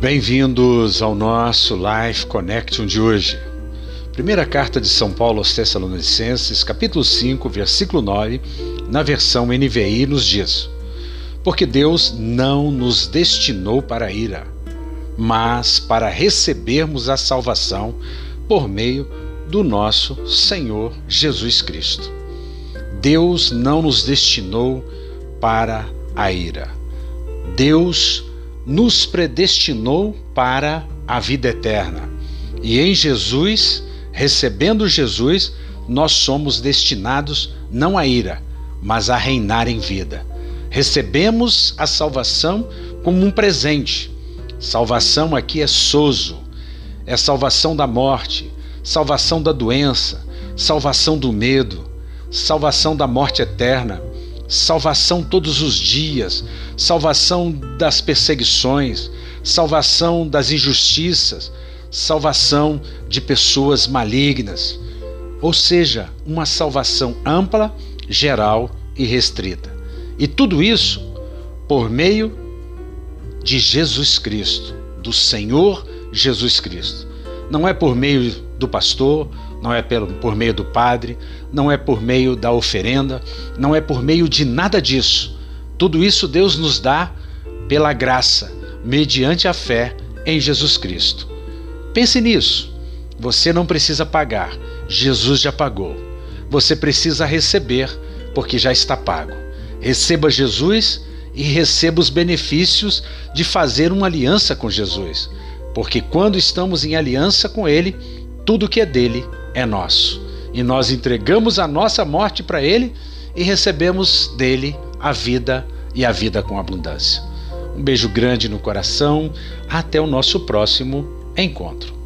Bem-vindos ao nosso Life Connection de hoje. Primeira carta de São Paulo aos Tessalonicenses, capítulo 5, versículo 9, na versão NVI, nos diz: Porque Deus não nos destinou para a ira, mas para recebermos a salvação por meio do nosso Senhor Jesus Cristo. Deus não nos destinou para a ira. Deus nos predestinou para a vida eterna. E em Jesus, recebendo Jesus, nós somos destinados não à ira, mas a reinar em vida. Recebemos a salvação como um presente. Salvação aqui é sozo, é salvação da morte, salvação da doença, salvação do medo, salvação da morte eterna, salvação todos os dias, salvação das perseguições, salvação das injustiças, salvação de pessoas malignas. Ou seja, uma salvação ampla, geral e restrita. E tudo isso por meio de Jesus Cristo, do Senhor Jesus Cristo. Não é por meio do pastor, não é por meio do padre, não é por meio da oferenda, não é por meio de nada disso. Tudo isso Deus nos dá pela graça, mediante a fé em Jesus Cristo. Pense nisso. Você não precisa pagar, Jesus já pagou. Você precisa receber, porque já está pago. Receba Jesus e receba os benefícios de fazer uma aliança com Jesus, porque quando estamos em aliança com Ele, tudo que é dele é nosso. E nós entregamos a nossa morte para Ele e recebemos dele a vida e a vida com abundância. Um beijo grande no coração. Até o nosso próximo encontro.